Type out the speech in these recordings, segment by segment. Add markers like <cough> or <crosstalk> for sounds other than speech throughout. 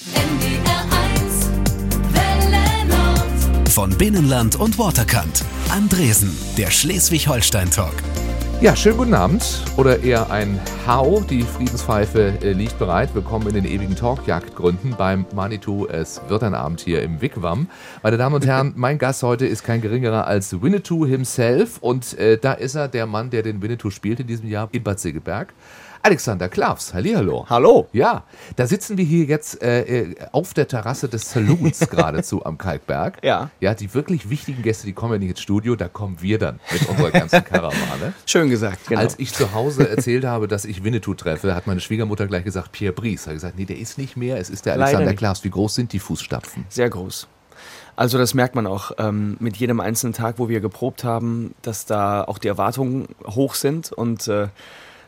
NDR 1 Welle Nord. Von Binnenland und Waterkant. Andresen, der Schleswig-Holstein-Talk. Ja, schönen guten Abend. Oder eher ein Hau. Die Friedenspfeife äh, liegt bereit. Willkommen in den ewigen Talkjagdgründen beim Manitou. Es wird ein Abend hier im Wigwam. Meine Damen und Herren, <laughs> mein Gast heute ist kein geringerer als Winnetou himself. Und äh, da ist er, der Mann, der den Winnetou spielt in diesem Jahr in Bad Segeberg. Alexander Klavs, Hallihallo. Hallo. Ja, da sitzen wir hier jetzt äh, äh, auf der Terrasse des Saloons <laughs> geradezu am Kalkberg. Ja. Ja, die wirklich wichtigen Gäste, die kommen ja nicht ins Studio, da kommen wir dann mit unserer ganzen <laughs> Karawane. Schön gesagt, genau. Als ich zu Hause erzählt habe, dass ich Winnetou treffe, hat meine Schwiegermutter gleich gesagt, Pierre Brice. Hat gesagt, nee, der ist nicht mehr, es ist der Alexander. Klavs. Wie groß sind die Fußstapfen? Sehr groß. Also das merkt man auch ähm, mit jedem einzelnen Tag, wo wir geprobt haben, dass da auch die Erwartungen hoch sind und äh,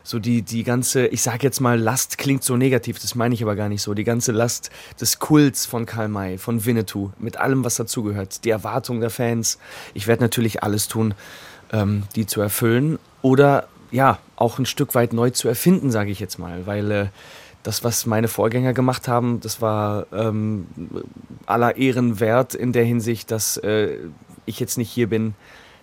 so die, die ganze, ich sag jetzt mal, Last klingt so negativ, das meine ich aber gar nicht so. Die ganze Last des Kults von Karl May, von Winnetou, mit allem, was dazugehört, die Erwartungen der Fans. Ich werde natürlich alles tun, ähm, die zu erfüllen oder ja, auch ein Stück weit neu zu erfinden, sage ich jetzt mal, weil äh, das, was meine Vorgänger gemacht haben, das war ähm, aller Ehren wert in der Hinsicht, dass äh, ich jetzt nicht hier bin,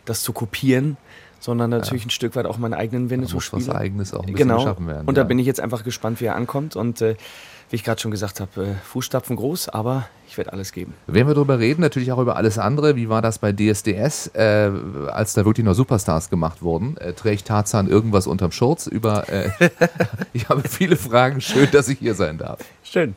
das zu kopieren, sondern natürlich ein Stück weit auch meinen eigenen Winnetou muss was. Eigenes auch ein genau. geschaffen werden, Und da ja. bin ich jetzt einfach gespannt, wie er ankommt. Und äh, wie ich gerade schon gesagt habe, äh, Fußstapfen groß, aber ich werde alles geben. Werden wir darüber reden, natürlich auch über alles andere. Wie war das bei DSDS, äh, als da wirklich noch Superstars gemacht wurden? Äh, trägt Tarzan irgendwas unterm Schurz? Über, äh, <laughs> ich habe viele Fragen. Schön, dass ich hier sein darf. Schön.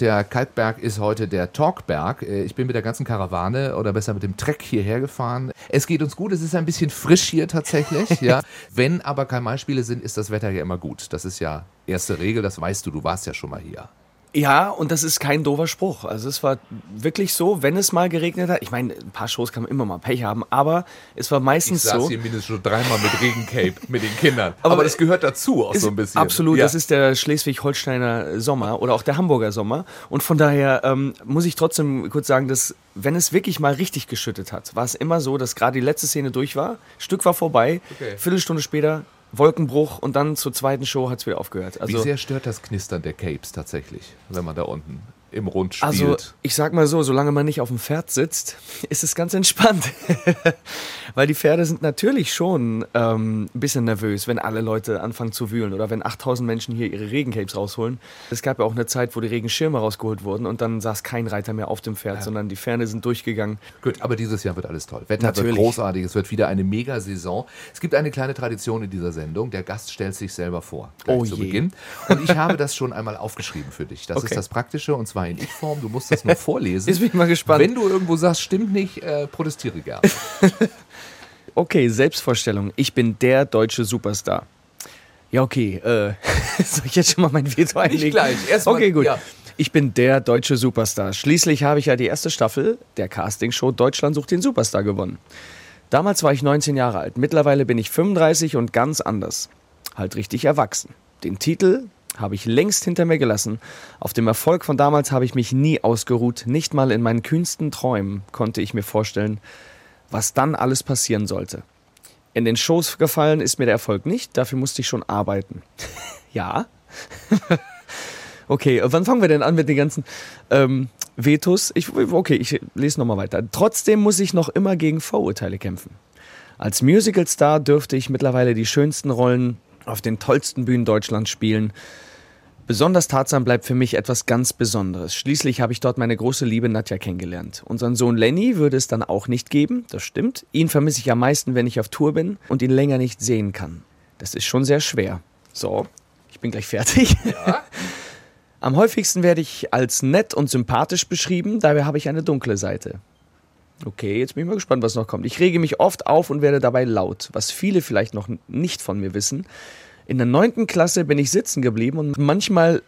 Der Kalkberg ist heute der Talkberg. Äh, Ich bin mit der ganzen Karawane oder besser mit dem Treck hierher gefahren. Es geht uns gut, es ist ein bisschen frisch hier tatsächlich. <laughs> ja. Wenn aber Karl-May-Spiele sind, ist das Wetter ja immer gut. Das ist ja erste Regel, das weißt du, du warst ja schon mal hier. Ja, und das ist kein doofer Spruch. Also es war wirklich so, wenn es mal geregnet hat. Ich meine, ein paar Shows kann man immer mal Pech haben, aber es war Ich meistens saß so. hier mindestens schon dreimal mit Regencape mit den Kindern. Aber, Aber das gehört dazu auch so ein bisschen. Absolut, Ja. das ist der Schleswig-Holsteiner Sommer oder auch der Hamburger Sommer. Und von daher ähm, muss ich trotzdem kurz sagen, dass wenn es wirklich mal richtig geschüttet hat, war es immer so, dass gerade die letzte Szene durch war, Stück war vorbei, Okay. Viertelstunde später Wolkenbruch und dann zur zweiten Show hat es wieder aufgehört. Wie Also, sehr stört das Knistern der Capes tatsächlich, wenn man da unten im Rund spielt? also ich sag mal so, solange man nicht auf dem Pferd sitzt, <laughs> ist es ganz entspannt. <laughs> Weil die Pferde sind natürlich schon ähm, ein bisschen nervös, wenn alle Leute anfangen zu wühlen oder wenn 8000 Menschen hier ihre Regencapes rausholen. Es gab ja auch eine Zeit, wo die Regenschirme rausgeholt wurden und dann saß kein Reiter mehr auf dem Pferd, sondern die Pferde sind durchgegangen. Gut, aber dieses Jahr wird alles toll. Wetter wird Natürlich. großartig, es wird wieder eine Mega-Saison. Es gibt eine kleine Tradition in dieser Sendung. Der Gast stellt sich selber vor, Oh zu je. Beginn. Und ich habe das schon einmal aufgeschrieben für dich. Das Okay. ist das Praktische und zwar in Ich-Form. Du musst das nur vorlesen. <laughs> Jetzt bin ich mal gespannt. Wenn du irgendwo sagst, stimmt nicht, äh, protestiere gerne. <laughs> Okay, Selbstvorstellung. Ich bin der deutsche Superstar. Ja, okay. Äh, <laughs> soll ich jetzt schon mal mein Veto einlegen? gleich. Erst mal- okay, gut. ja. Ich bin der deutsche Superstar. Schließlich habe ich ja die erste Staffel der Castingshow Deutschland sucht den Superstar gewonnen. Damals war ich 19 Jahre alt. Mittlerweile bin ich 35 und ganz anders. Halt richtig erwachsen. Den Titel habe ich längst hinter mir gelassen. Auf dem Erfolg von damals habe ich mich nie ausgeruht. Nicht mal in meinen kühnsten Träumen konnte ich mir vorstellen, was dann alles passieren sollte. In den Shows gefallen ist mir der Erfolg nicht, dafür musste ich schon arbeiten. <laughs> ja. <laughs> okay, wann fangen wir denn an mit den ganzen ähm, Vetos? Ich, okay, ich lese nochmal weiter. Trotzdem muss ich noch immer gegen Vorurteile kämpfen. Als Musicalstar dürfte ich mittlerweile die schönsten Rollen auf den tollsten Bühnen Deutschlands spielen. Besonders Tarzan bleibt für mich etwas ganz Besonderes. Schließlich habe ich dort meine große Liebe Nadja kennengelernt. Unseren Sohn Lenny würde es dann auch nicht geben, das stimmt. Ihn vermisse ich am meisten, wenn ich auf Tour bin und ihn länger nicht sehen kann. Das ist schon sehr schwer. So, ich bin gleich fertig. <laughs> Am häufigsten werde ich als nett und sympathisch beschrieben, dabei habe ich eine dunkle Seite. Okay, jetzt bin ich mal gespannt, was noch kommt. Ich rege mich oft auf und werde dabei laut, was viele vielleicht noch nicht von mir wissen. In der neunten Klasse bin ich sitzen geblieben und manchmal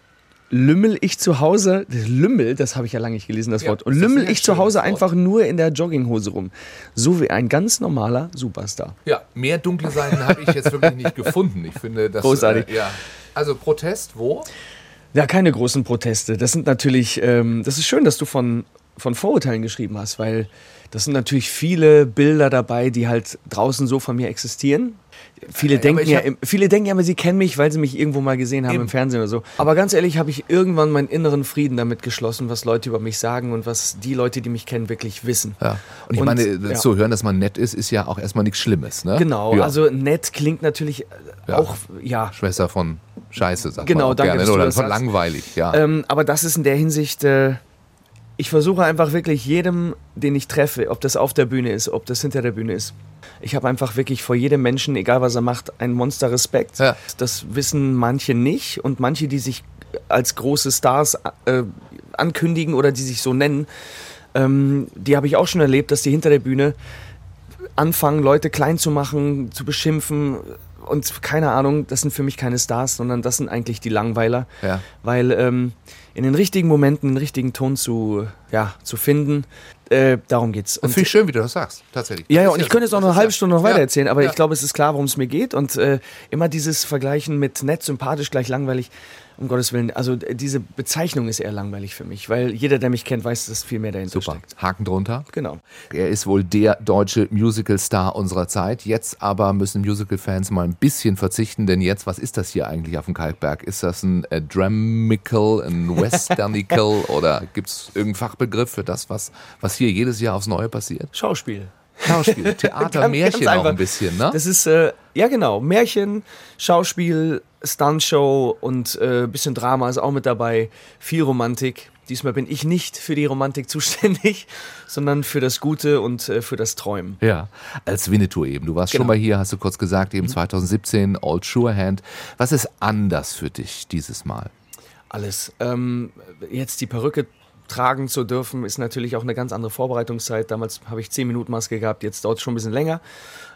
lümmel ich zu Hause, das Lümmel, das habe ich ja lange nicht gelesen, das Ja, Wort, und das lümmel ich zu Hause einfach nur in der Jogginghose rum. So wie ein ganz normaler Superstar. Ja, mehr dunkle Seiten habe ich jetzt wirklich nicht gefunden. Ich finde das. Großartig. Äh, ja. Also Protest, wo? Ja, keine großen Proteste. Das sind natürlich, ähm, das ist schön, dass du von von Vorurteilen geschrieben hast, weil das sind natürlich viele Bilder dabei, die halt draußen so von mir existieren. Viele, denken ich ja, hab- im- viele denken ja immer, sie kennen mich, weil sie mich irgendwo mal gesehen haben Eben. im Fernsehen oder so. Aber ganz ehrlich, habe ich irgendwann meinen inneren Frieden damit geschlossen, was Leute über mich sagen und was die Leute, die mich kennen, wirklich wissen. Ja. Und ich Und, meine, ja. zu hören, dass man nett ist, ist ja auch erstmal nichts Schlimmes. Ne? Genau, ja. also nett klingt natürlich äh, Ja. auch, ja. Schwester von Scheiße, sagt Genau, man auch danke, gerne. Oder das von langweilig, ja. Ähm, aber das ist in der Hinsicht, äh, ich versuche einfach wirklich jedem, den ich treffe, ob das auf der Bühne ist, ob das hinter der Bühne ist. Ich habe einfach wirklich vor jedem Menschen, egal was er macht, einen Monster Respekt. Ja. Das wissen manche nicht und manche, die sich als große Stars äh, ankündigen oder die sich so nennen, ähm, die habe ich auch schon erlebt, dass die hinter der Bühne anfangen, Leute klein zu machen, zu beschimpfen und keine Ahnung, das sind für mich keine Stars, sondern das sind eigentlich die Langweiler. Ja. Weil ähm, in den richtigen Momenten den richtigen Ton zu, ja, zu finden, äh, darum geht's. Und, Finde ich schön, wie du das sagst, tatsächlich. ja, ja, und ich könnte jetzt auch noch eine halbe Stunde noch weiter erzählen, aber ich glaube, es ist klar, worum es mir geht. Und äh, immer dieses Vergleichen mit nett, sympathisch, gleich langweilig, um Gottes Willen. Also äh, diese Bezeichnung ist eher langweilig für mich, weil jeder, der mich kennt, weiß, dass viel mehr dahinter Super. steckt. Haken drunter. Genau. Er ist wohl der deutsche Musical-Star unserer Zeit. Jetzt aber müssen Musical-Fans mal ein bisschen verzichten, denn jetzt, was ist das hier eigentlich auf dem Kalkberg? Ist das ein äh, Dramical, ein <laughs> Westernical oder gibt es irgendeinen Fachbegriff für das, was, was hier jedes Jahr aufs Neue passiert? Schauspiel. Schauspiel, <laughs> Theater, Ganz- Märchen ganz auch ein bisschen, ne? Das ist, äh, ja genau, Märchen, Schauspiel, Stuntshow und äh, bisschen Drama ist auch mit dabei. Viel Romantik. Diesmal bin ich nicht für die Romantik <laughs> zuständig, sondern für das Gute und äh, für das Träumen. Ja, als Winnetou eben. Du warst Genau. schon mal hier, hast du kurz gesagt, eben 2017, Old Sure Hand. Was ist anders für dich dieses Mal? Alles. Ähm, jetzt die Perücke tragen zu dürfen, ist natürlich auch eine ganz andere Vorbereitungszeit. Damals habe ich 10 Minuten Maske gehabt, jetzt dauert es schon ein bisschen länger.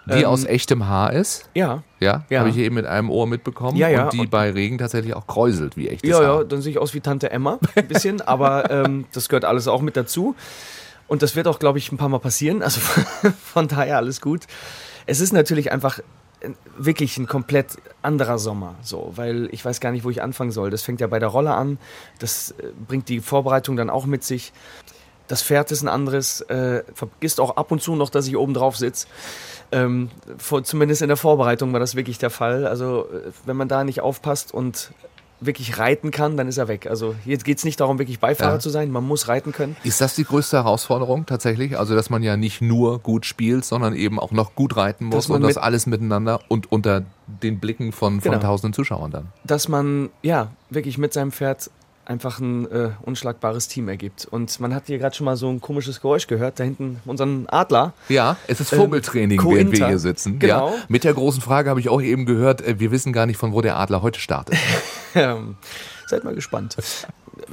Die Ähm, aus echtem Haar ist? Ja. Ja, Ja. habe ich eben mit einem Ohr mitbekommen. Ja, ja. Und die Und- bei Regen tatsächlich auch kräuselt wie echtes Ja, Haar. ja, dann sehe ich aus wie Tante Emma, ein bisschen, <laughs> aber ähm, das gehört alles auch mit dazu. Und das wird auch, glaube ich, ein paar Mal passieren. Also <laughs> von daher alles gut. Es ist natürlich einfach ein- wirklich ein komplett anderer Sommer, so, weil ich weiß gar nicht, wo ich anfangen soll. Das fängt ja bei der Rolle an, das äh, bringt die Vorbereitung dann auch mit sich. Das Pferd ist ein anderes, äh, vergisst auch ab und zu noch, dass ich oben drauf sitze. Ähm, zumindest in der Vorbereitung war das wirklich der Fall. Also äh, wenn man da nicht aufpasst und wirklich reiten kann, dann ist er weg. Also jetzt geht es nicht darum, wirklich Beifahrer Ja. zu sein, man muss reiten können. Ist das die größte Herausforderung tatsächlich? Also, dass man ja nicht nur gut spielt, sondern eben auch noch gut reiten muss und das alles miteinander und unter den Blicken von, von Genau. tausenden Zuschauern dann. Dass man ja wirklich mit seinem Pferd einfach ein äh, unschlagbares Team ergibt. Und man hat hier gerade schon mal so ein komisches Geräusch gehört, da hinten unseren Adler. Ja, es ist Ähm, Vogeltraining, während wir hier sitzen. Genau. Ja. Mit der großen Frage habe ich auch eben gehört, äh, wir wissen gar nicht, von wo der Adler heute startet. <laughs> Ähm, seid mal gespannt.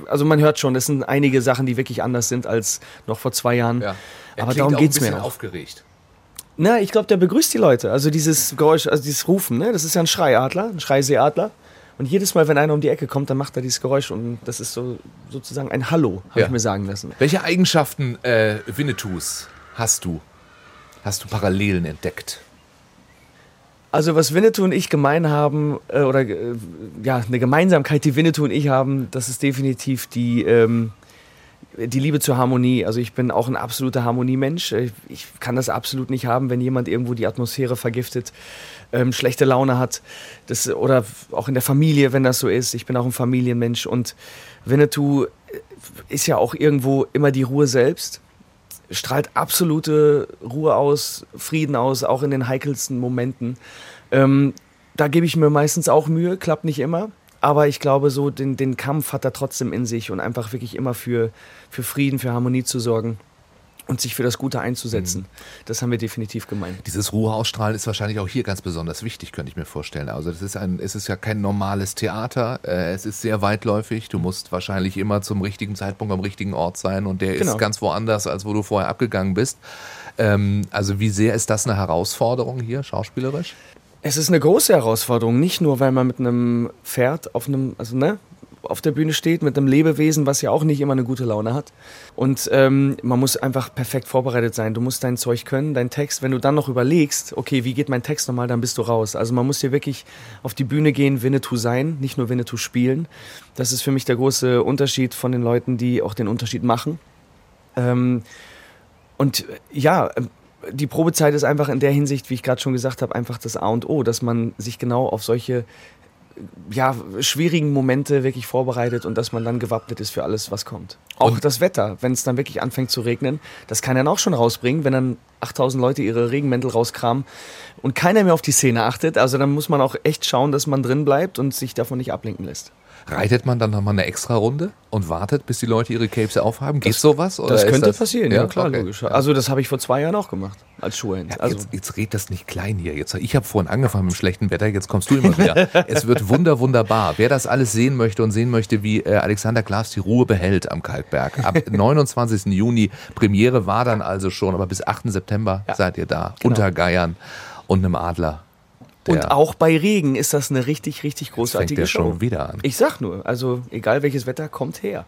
Also man hört schon, es sind einige Sachen, die wirklich anders sind als noch vor zwei Jahren. Ja. Er Aber darum ein bisschen mir auch. aufgeregt. Na, ich glaube, der begrüßt die Leute. Also dieses Geräusch, also dieses Rufen, ne? das ist ja ein Schreiadler, ein Schreiseeadler. Und jedes Mal, wenn einer um die Ecke kommt, dann macht er dieses Geräusch und das ist so sozusagen ein Hallo, habe Ja. ich mir sagen lassen. Welche Eigenschaften äh, Winnetous hast du? Hast du Parallelen entdeckt? Also was Winnetou und ich gemein haben, äh, oder äh, ja, eine Gemeinsamkeit, die Winnetou und ich haben, das ist definitiv die, ähm, die Liebe zur Harmonie. Also ich bin auch ein absoluter Harmoniemensch. Äh, Ich kann das absolut nicht haben, wenn jemand irgendwo die Atmosphäre vergiftet, ähm, schlechte Laune hat. Das, oder auch in der Familie, wenn das so ist. Ich bin auch ein Familienmensch und Winnetou äh, ist ja auch irgendwo immer die Ruhe selbst strahlt absolute Ruhe aus, Frieden aus, auch in den heikelsten Momenten. Ähm, da gebe ich mir meistens auch Mühe, klappt nicht immer. Aber ich glaube, so den, den Kampf hat er trotzdem in sich und einfach wirklich immer für, für Frieden, für Harmonie zu sorgen und sich für das Gute einzusetzen. Das haben wir definitiv gemeint. Dieses Ruhe ausstrahlen ist wahrscheinlich auch hier ganz besonders wichtig, könnte ich mir vorstellen. Also das ist ein, es ist ja kein normales Theater, äh, es ist sehr weitläufig. Du musst wahrscheinlich immer zum richtigen Zeitpunkt am richtigen Ort sein und der Genau. ist ganz woanders, als wo du vorher abgegangen bist. Ähm, also wie sehr ist das eine Herausforderung hier, schauspielerisch? Es ist eine große Herausforderung, nicht nur, weil man mit einem Pferd auf einem, also ne, auf der Bühne steht, mit einem Lebewesen, was ja auch nicht immer eine gute Laune hat. Und ähm, man muss einfach perfekt vorbereitet sein. Du musst dein Zeug können, dein Text. Wenn du dann noch überlegst, okay, wie geht mein Text nochmal, dann bist du raus. Also man muss hier wirklich auf die Bühne gehen, Winnetou sein, nicht nur Winnetou spielen. Das ist für mich der große Unterschied von den Leuten, die auch den Unterschied machen. Ähm, und äh, ja, äh, die Probezeit ist einfach in der Hinsicht, wie ich gerade schon gesagt habe, einfach das A und O, dass man sich genau auf solche ja, schwierigen Momente wirklich vorbereitet und dass man dann gewappnet ist für alles, was kommt. Auch Und- das Wetter, wenn es dann wirklich anfängt zu regnen, das kann dann auch schon rausbringen, wenn dann 8000 Leute ihre Regenmäntel rauskramen und keiner mehr auf die Szene achtet. Also dann muss man auch echt schauen, dass man drin bleibt und sich davon nicht ablenken lässt. Reitet man dann nochmal eine extra Runde und wartet, bis die Leute ihre Capes aufhaben? Geht sowas? Oder Das könnte passieren, ja, klar, okay. logisch. Also das habe ich vor zwei Jahren auch gemacht, als Schuhhand. Ja, also, jetzt, jetzt red das nicht klein hier. Jetzt, ich habe vorhin angefangen mit dem schlechten Wetter, jetzt kommst du immer wieder. <laughs> es wird wunder, wunderbar. Wer das alles sehen möchte und sehen möchte, wie äh, Alexander Klaas die Ruhe behält am Kalkberg. Ab 29. <laughs> Juni, Premiere war dann also schon, aber bis 8. September Ja, seid ihr da. genau. Unter Geiern und einem Adler. Und auch bei Regen ist das eine richtig, richtig fängt großartige der Show. schon wieder an. Ich sag nur, also egal welches Wetter, kommt her.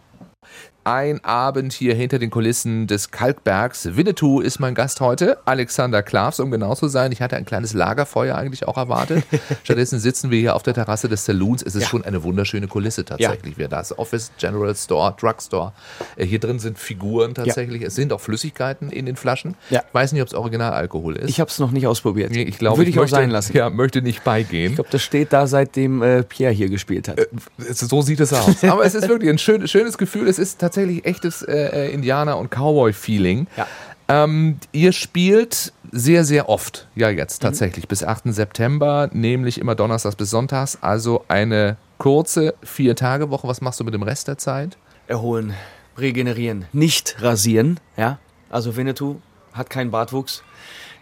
Ein Abend hier hinter den Kulissen des Kalkbergs. Winnetou ist mein Gast heute, Alexander Klavs, um genau zu sein. Ich hatte ein kleines Lagerfeuer eigentlich auch erwartet. <laughs> Stattdessen sitzen wir hier auf der Terrasse des Saloons. Es ist Ja. schon eine wunderschöne Kulisse tatsächlich. Wir da ist Office, General Store, Drugstore. Äh, Hier drin sind Figuren tatsächlich. Es sind auch Flüssigkeiten in den Flaschen. Ja. Ich weiß nicht, ob es Originalalkohol ist. Ich habe es noch nicht ausprobiert. Nee, ich glaube, Würde ich, auch möchte, sein lassen. Ja, möchte nicht beigehen. Ich glaube, das steht da, seitdem äh, Pierre hier gespielt hat. Es- So sieht es aus. Aber es ist wirklich ein schön, schönes Gefühl. Es ist tatsächlich echtes äh, äh, Indianer- und Cowboy-Feeling. Ja. Ähm, ihr spielt sehr, sehr oft, ja jetzt Mhm. tatsächlich, bis 8. September, nämlich immer Donnerstags bis Sonntags, also eine kurze Vier-Tage-Woche. Was machst du mit dem Rest der Zeit? Erholen, regenerieren, nicht rasieren. Ja, also Winnetou hat keinen Bartwuchs.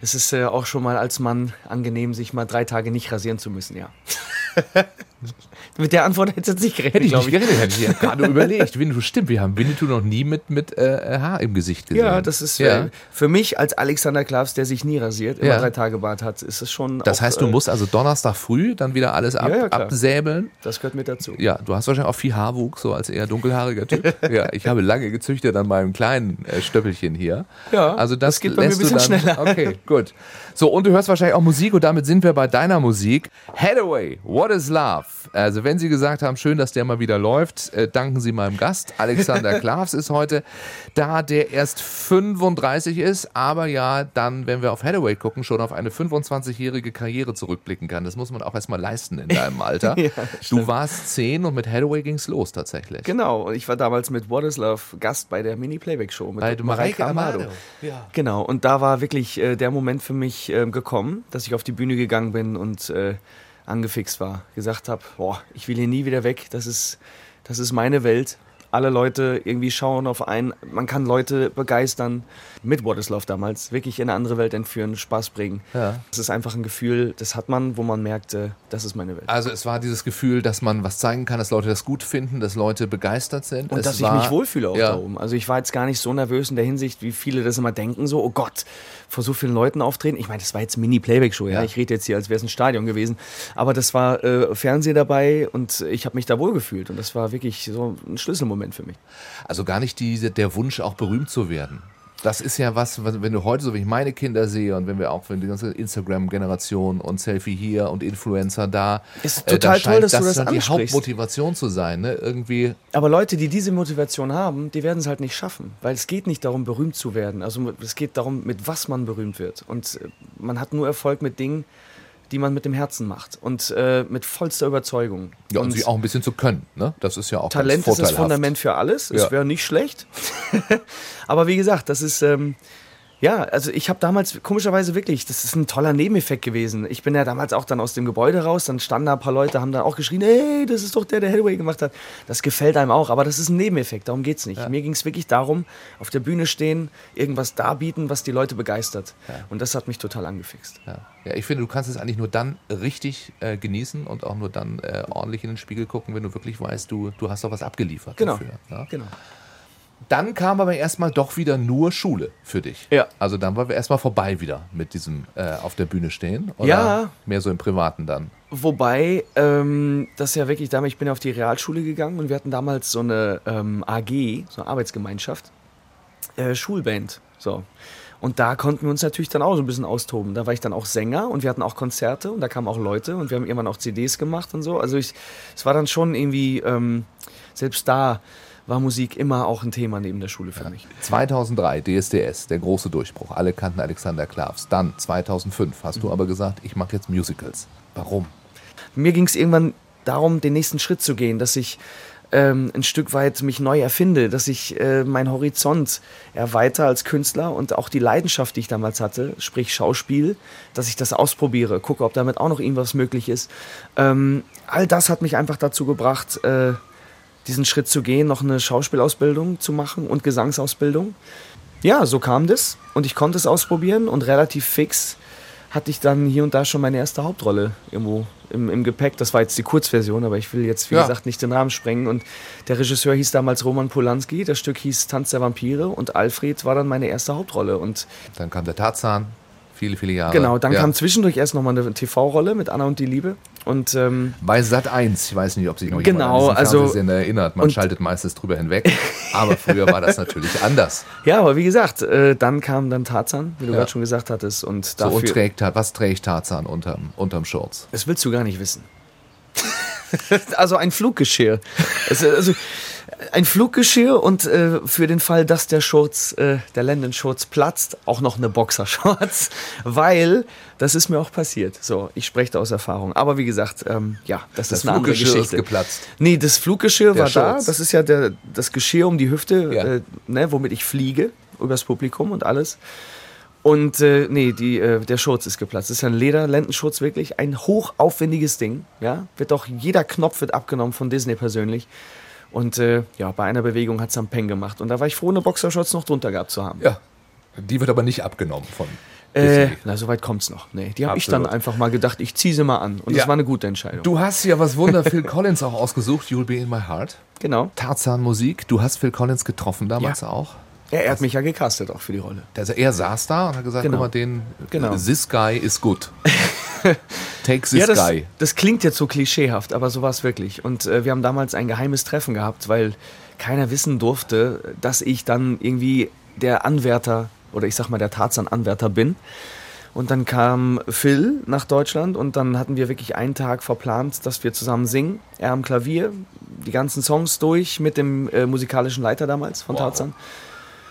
Es ist äh, auch schon mal als Mann angenehm, sich mal drei Tage nicht rasieren zu müssen. Ja. <laughs> Mit der Antwort hätte jetzt nicht gerechnet, Hätte ich glaube nicht geredet, hätte ich ja <laughs> gerade überlegt. Winnetou, stimmt, wir haben Winnetou noch nie mit, mit äh, Haar im Gesicht gesehen. Ja, das ist Ja. äh, für mich als Alexander Klavs, der sich nie rasiert, immer Ja. drei Tage Bart hat, ist es schon. Das auch, heißt, du äh, musst also Donnerstag früh dann wieder alles ab, Ja, absäbeln. Das gehört mit dazu. Ja, du hast wahrscheinlich auch viel Haarwuchs, so als eher dunkelhaariger Typ. <laughs> ja, ich habe lange gezüchtet an meinem kleinen äh, Stöppelchen hier. Ja, also das, das geht bei mir ein bisschen dann, schneller. Okay, gut. So, und du hörst wahrscheinlich auch Musik und damit sind wir bei deiner Musik. Hathaway, What is Love? Also, wenn Sie gesagt haben, schön, dass der mal wieder läuft, äh, danken Sie meinem Gast. Alexander <laughs> Klavs ist heute da, der erst 35 ist, aber ja dann, wenn wir auf Hathaway gucken, schon auf eine 25-jährige Karriere zurückblicken kann. Das muss man auch erstmal leisten in deinem <laughs> Alter. Ja, du warst 10 und mit Hathaway ging's los tatsächlich. Genau, und ich war damals mit What is Love Gast bei der Mini-Playback-Show mit Bei Mareike Amado. Ja. Genau, und da war wirklich äh, der Moment für mich ähm, gekommen, dass ich auf die Bühne gegangen bin und äh, angefixt war. Gesagt habe, boah, ich will hier nie wieder weg, das ist, das ist meine Welt. Alle Leute irgendwie schauen auf einen, man kann Leute begeistern. Mit What is Love damals, wirklich in eine andere Welt entführen, Spaß bringen. Ja. Das ist einfach ein Gefühl, das hat man, wo man merkt, äh, das ist meine Welt. Also es war dieses Gefühl, dass man was zeigen kann, dass Leute das gut finden, dass Leute begeistert sind. Und es dass war, ich mich wohlfühle auch ja. da oben. Also ich war jetzt gar nicht so nervös in der Hinsicht, wie viele das immer denken, so, oh Gott, vor so vielen Leuten auftreten. Ich meine, das war jetzt Mini-Playback-Show, ja. Ja. Ich rede jetzt hier, als wäre es ein Stadion gewesen. Aber das war äh, Fernsehen dabei und ich habe mich da wohlgefühlt. Und das war wirklich so ein Schlüsselmoment für mich. Also gar nicht diese, der Wunsch, auch berühmt zu werden. Das ist ja was, wenn du heute so wie ich meine Kinder sehe und wenn wir auch, wenn die ganze Instagram-Generation und Selfie hier und Influencer da, Ist äh, total dann toll, dass du das dann die ansprichst. Hauptmotivation zu sein, ne? Irgendwie, Aber Leute, die diese Motivation haben, die werden es halt nicht schaffen. Weil es geht nicht darum, berühmt zu werden. Also es geht darum, mit was man berühmt wird. Und äh, man hat nur Erfolg mit Dingen, die man mit dem Herzen macht. Und äh, mit vollster Überzeugung. ja, und, sie auch ein bisschen zu können, ne? Das ist ja auch Talent ist das. Fundament für alles. Es Ja. wäre nicht schlecht. <laughs> Aber wie gesagt, das ist. Ähm, ja, also ich habe damals komischerweise wirklich, das ist ein toller Nebeneffekt gewesen. Ich bin ja damals auch dann aus dem Gebäude raus, dann standen da ein paar Leute, haben dann auch geschrien, hey, das ist doch der, der Hellway gemacht hat. Das gefällt einem auch, aber das ist ein Nebeneffekt, darum geht's nicht. Mir ging es wirklich darum, auf der Bühne stehen, irgendwas darbieten, was die Leute begeistert. Und das hat mich total angefixt. Ja. ja, ich finde, du kannst es eigentlich nur dann richtig äh, genießen und auch nur dann äh, ordentlich in den Spiegel gucken, wenn du wirklich weißt, du, du hast doch was abgeliefert Genau. dafür. Genau. Dann kam aber erstmal doch wieder nur Schule für dich. Ja. Also dann war wir erstmal vorbei wieder mit diesem äh, auf der Bühne stehen. Oder Ja. Mehr so im Privaten dann. Wobei, ähm, das ist ja wirklich damals, ich bin auf die Realschule gegangen und wir hatten damals so eine ähm, AG, so eine Arbeitsgemeinschaft, äh, Schulband. So. Und da konnten wir uns natürlich dann auch so ein bisschen austoben. Da war ich dann auch Sänger und wir hatten auch Konzerte und da kamen auch Leute und wir haben irgendwann auch CDs gemacht und so. Also ich, es war dann schon irgendwie, ähm, selbst da war Musik immer auch ein Thema neben der Schule für mich. 2003, DSDS, der große Durchbruch. Alle kannten Alexander Klavs. Dann, 2005, hast Mhm. du aber gesagt, ich mache jetzt Musicals. Warum? Mir ging es irgendwann darum, den nächsten Schritt zu gehen, dass ich ähm, ein Stück weit mich neu erfinde, dass ich äh, meinen Horizont erweitere als Künstler und auch die Leidenschaft, die ich damals hatte, sprich Schauspiel, dass ich das ausprobiere, gucke, ob damit auch noch irgendwas möglich ist. Ähm, all das hat mich einfach dazu gebracht, äh, diesen Schritt zu gehen, noch eine Schauspielausbildung zu machen und Gesangsausbildung. Ja, so kam das und ich konnte es ausprobieren und relativ fix hatte ich dann hier und da schon meine erste Hauptrolle irgendwo im, im Gepäck. Das war jetzt die Kurzversion, aber ich will jetzt, wie Ja. gesagt, nicht den Rahmen sprengen. Und der Regisseur hieß damals Roman Polanski, das Stück hieß Tanz der Vampire und Alfred war dann meine erste Hauptrolle. Und Dann kam der Tarzan, viele, viele Jahre. genau, dann Ja. kam zwischendurch erst nochmal eine TV-Rolle mit Anna und die Liebe. Und ähm, Bei Sat 1, ich weiß nicht, ob sich noch Genau, jemand an diesen also- erinnert. Man schaltet meistens drüber hinweg. Aber früher war das natürlich <laughs> anders. ja, aber wie gesagt, äh, dann kam dann Tarzan, wie du Ja. gerade schon gesagt hattest. Und So, dafür, und trägt, was trägt Tarzan unterm, unterm Shorts? Das willst du gar nicht wissen. <laughs> also ein Fluggeschirr. Es, äh, also ein Fluggeschirr und äh, für den Fall, dass der Schurz, äh, der Lendenschurz platzt, auch noch eine Boxershorts, <laughs> weil das ist mir auch passiert. So, ich spreche da aus Erfahrung. Aber wie gesagt, ähm, ja, das, Das ist eine andere Fluggeschirr ist Geschichte. geplatzt. Nee, das Fluggeschirr Der war da. Schurz. Das ist ja der, das Geschirr um die Hüfte, Ja. äh, ne, womit ich fliege, übers Publikum und alles. Und äh, nee, die, äh, der Schurz ist geplatzt. Das ist ja ein Leder-Lendenschurz wirklich. Ein hochaufwendiges Ding. Ja? Wird auch, jeder Knopf wird abgenommen von Disney persönlich. Und äh, ja, bei einer Bewegung hat es am Peng gemacht. Und da war ich froh, eine Boxershorts noch drunter gehabt zu haben. Ja. Die wird aber nicht abgenommen von Äh, Disney. na, so weit kommt's noch. Nee, die habe ich dann einfach mal gedacht, ich ziehe sie mal an. Und Ja. das war eine gute Entscheidung. Du hast ja was Wunder <laughs> Phil Collins auch ausgesucht, You'll Be In My Heart. Genau. Tarzan Musik. Du hast Phil Collins getroffen damals Ja. auch. Er, er hat mich ja gecastet auch für die Rolle. Also er saß da und hat gesagt, Genau. guck mal, den Genau. This guy is good. <laughs> Take this ja, das, guy. das klingt jetzt so klischeehaft, aber so war es wirklich. Und äh, wir haben damals ein geheimes Treffen gehabt, weil keiner wissen durfte, dass ich dann irgendwie der Anwärter oder ich sag mal der Tarzan-Anwärter bin. Und dann kam Phil nach Deutschland und dann hatten wir wirklich einen Tag verplant, dass wir zusammen singen. Er am Klavier, die ganzen Songs durch mit dem äh, musikalischen Leiter damals von Wow. Tarzan.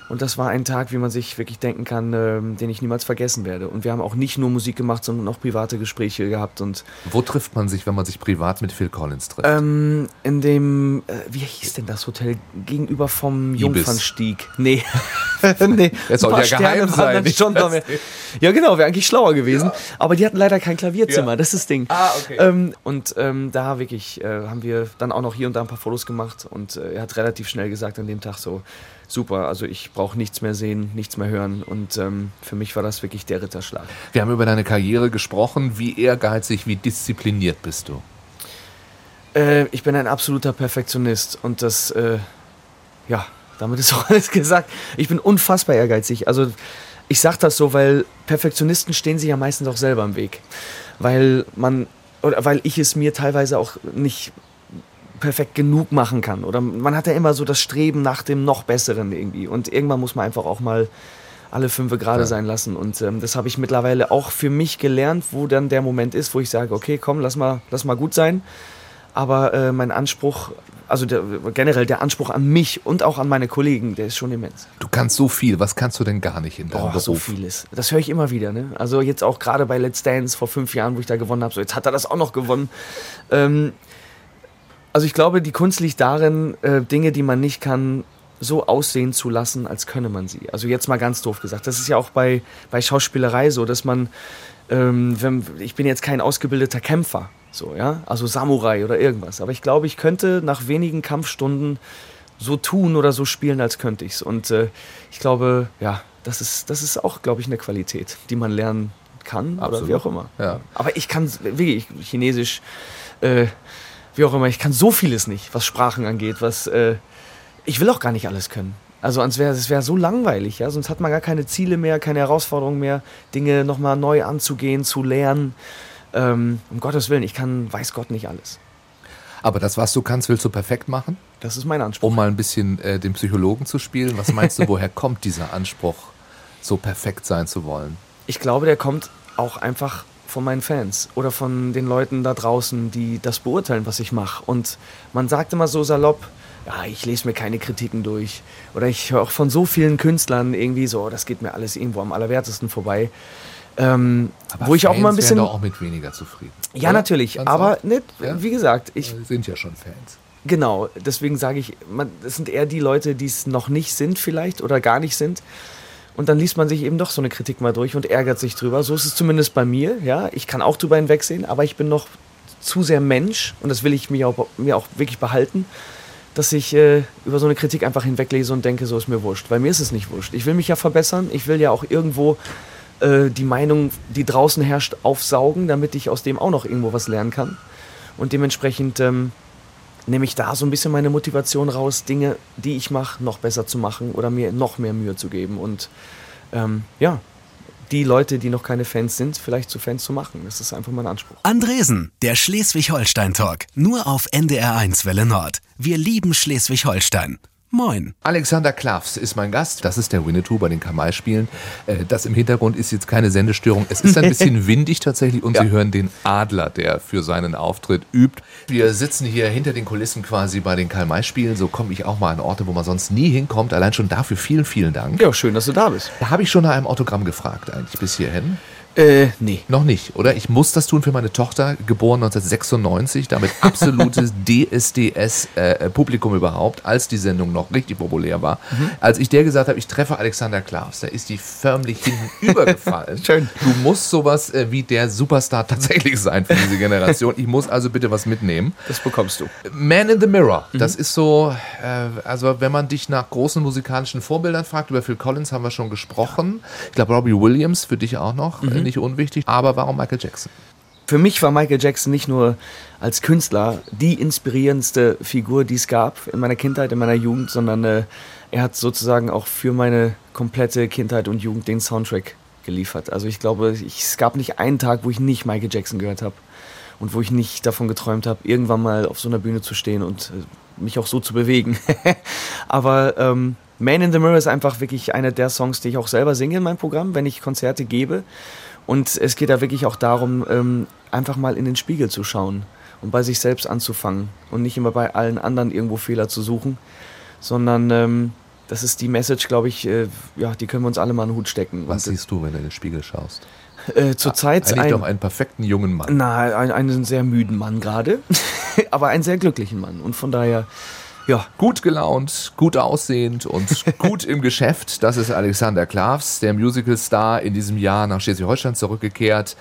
Und das war ein Tag, wie man sich wirklich denken kann, ähm, den ich niemals vergessen werde. Und wir haben auch nicht nur Musik gemacht, sondern auch private Gespräche gehabt. Und Wo trifft man sich, wenn man sich privat mit Phil Collins trifft? ähm, in dem, äh, wie hieß denn das Hotel? Gegenüber vom. Jungfernstieg. Nee. <laughs> nee. Es soll ja geheim Sterne waren sein, Schon noch mehr. <laughs> Ja, genau, wäre eigentlich schlauer gewesen. Aber die hatten leider kein Klavierzimmer, Ja. das ist das Ding. Ah, okay. Ähm, und ähm, da wirklich äh, haben wir dann auch noch hier und da ein paar Fotos gemacht. Und äh, er hat relativ schnell gesagt an dem Tag so, super, also ich brauche nichts mehr sehen, nichts mehr hören. Und ähm, für mich war das wirklich der Ritterschlag. Wir haben über deine Karriere gesprochen. Wie ehrgeizig, wie diszipliniert bist du? Äh, ich bin ein absoluter Perfektionist und das, äh, ja, damit ist auch <laughs> alles gesagt. Ich bin unfassbar ehrgeizig. Also ich sage das so, weil Perfektionisten stehen sich ja meistens auch selber im Weg. Weil man, oder weil ich es mir teilweise auch nicht perfekt genug machen kann. Oder man hat ja immer so das Streben nach dem noch Besseren irgendwie. Und irgendwann muss man einfach auch mal alle fünf gerade Ja. sein lassen. Und ähm, das habe ich mittlerweile auch für mich gelernt, wo dann der Moment ist, wo ich sage, okay, komm, lass mal, lass mal gut sein. Aber äh, mein Anspruch, also der, generell der Anspruch an mich und auch an meine Kollegen, der ist schon immens. Du kannst so viel. Was kannst du denn gar nicht in deinem Boah, Beruf? so vieles. Das höre ich immer wieder. Ne? Also jetzt auch gerade bei Let's Dance vor fünf Jahren, wo ich da gewonnen habe, so jetzt hat er das auch noch gewonnen. Ähm, also ich glaube, die Kunst liegt darin, äh, Dinge, die man nicht kann, so aussehen zu lassen, als könne man sie. Also jetzt mal ganz doof gesagt. Das ist ja auch bei, bei Schauspielerei so, dass man, ähm, wenn, ich bin jetzt kein ausgebildeter Kämpfer, so, ja, also Samurai oder irgendwas. Aber ich glaube, ich könnte nach wenigen Kampfstunden so tun oder so spielen, als könnte ich's. Und äh, ich glaube, ja, das ist, das ist auch, glaube ich, eine Qualität, die man lernen kann oder Absolut. wie auch immer. Ja. Aber ich kann wirklich Chinesisch, äh, wie auch immer, ich kann so vieles nicht, was Sprachen angeht, was äh, ich will auch gar nicht alles können. Also es wäre wär so langweilig, ja, sonst hat man gar keine Ziele mehr, keine Herausforderungen mehr, Dinge nochmal neu anzugehen, zu lernen. Ähm, um Gottes Willen, ich kann, weiß Gott, nicht alles. Aber das, was du kannst, willst du perfekt machen? Das ist mein Anspruch. Um mal ein bisschen äh, den Psychologen zu spielen. Was meinst du, <laughs> woher kommt dieser Anspruch, so perfekt sein zu wollen? Ich glaube, der kommt auch einfach von meinen Fans oder von den Leuten da draußen, die das beurteilen, was ich mache. Und man sagt immer so salopp, ja, ich lese mir keine Kritiken durch. Oder ich höre auch von so vielen Künstlern irgendwie so, das geht mir alles irgendwo am allerwertesten vorbei. Ähm, wo ich auch Fans immer ein bisschen. doch auch mit weniger zufrieden. Ja, oder? natürlich. Ganz Aber nicht, Ja? wie gesagt, ich, Wir sind ja schon Fans. Genau, deswegen sage ich, man, das sind eher die Leute, die es noch nicht sind vielleicht oder gar nicht sind. Und dann liest man sich eben doch so eine Kritik mal durch und ärgert sich drüber. So ist es zumindest bei mir. Ja, ich kann auch drüber hinwegsehen, aber ich bin noch zu sehr Mensch und das will ich mir auch, mir auch wirklich behalten, dass ich äh, über so eine Kritik einfach hinweglese und denke, so ist mir wurscht. Weil mir ist es nicht wurscht. Ich will mich ja verbessern. Ich will ja auch irgendwo äh, die Meinung, die draußen herrscht, aufsaugen, damit ich aus dem auch noch irgendwo was lernen kann. Und dementsprechend ähm, nehme ich da so ein bisschen meine Motivation raus, Dinge, die ich mache, noch besser zu machen oder mir noch mehr Mühe zu geben. Und ähm, ja, die Leute, die noch keine Fans sind, vielleicht zu Fans zu machen. Das ist einfach mein Anspruch. Andresen, der Schleswig-Holstein-Talk. Nur auf NDR1 Welle Nord. Wir lieben Schleswig-Holstein. Moin. Alexander Klavs ist mein Gast. Das ist der Winnetou bei den Kamai-Spielen. Äh, Das im Hintergrund ist jetzt keine Sendestörung. Es ist ein <laughs> bisschen windig tatsächlich und Ja. Sie hören den Adler, der für seinen Auftritt übt. Wir sitzen hier hinter den Kulissen quasi bei den Karl-May-Spielen. So komme ich auch mal an Orte, wo man sonst nie hinkommt. Allein schon dafür vielen, vielen Dank. Ja, schön, dass du da bist. Da habe ich schon nach einem Autogramm gefragt eigentlich bis hierhin. Äh, nee. Noch nicht, oder? Ich muss das tun für meine Tochter, geboren 1996, damit absolutes <laughs> DSDS-Publikum überhaupt, als die Sendung noch richtig populär war. Mhm. Als ich der gesagt habe, ich treffe Alexander Klavs, da ist die förmlich hinten <laughs> übergefallen. Schön. Du musst sowas äh, wie der Superstar tatsächlich sein für diese Generation. Ich muss also bitte was mitnehmen. Das bekommst du. Man in the Mirror, Mhm. das ist so, äh, also wenn man dich nach großen musikalischen Vorbildern fragt, über Phil Collins haben wir schon gesprochen. Ich glaube Robbie Williams für dich auch noch, Mhm. Nicht unwichtig. Aber warum Michael Jackson? Für mich war Michael Jackson nicht nur als Künstler die inspirierendste Figur, die es gab in meiner Kindheit, in meiner Jugend, sondern äh, er hat sozusagen auch für meine komplette Kindheit und Jugend den Soundtrack geliefert. Also ich glaube, ich, es gab nicht einen Tag, wo ich nicht Michael Jackson gehört habe und wo ich nicht davon geträumt habe, irgendwann mal auf so einer Bühne zu stehen und äh, mich auch so zu bewegen. <laughs> Aber ähm, Man in the Mirror ist einfach wirklich einer der Songs, die ich auch selber singe in meinem Programm, wenn ich Konzerte gebe. Und es geht da wirklich auch darum, ähm, einfach mal in den Spiegel zu schauen und bei sich selbst anzufangen und nicht immer bei allen anderen irgendwo Fehler zu suchen, sondern ähm, das ist die Message, glaube ich, äh, ja, die können wir uns alle mal in den Hut stecken. Was und, siehst du, wenn du in den Spiegel schaust? äh, Zurzeit Eigentlich ein, doch einen perfekten jungen Mann. na, ein, einen sehr müden Mann gerade, <laughs> aber einen sehr glücklichen Mann. Und von daher, ja, Gut gelaunt, gut aussehend und <laughs> gut im Geschäft. Das ist Alexander Klavs, der Musicalstar in diesem Jahr nach Schleswig-Holstein zurückgekehrt.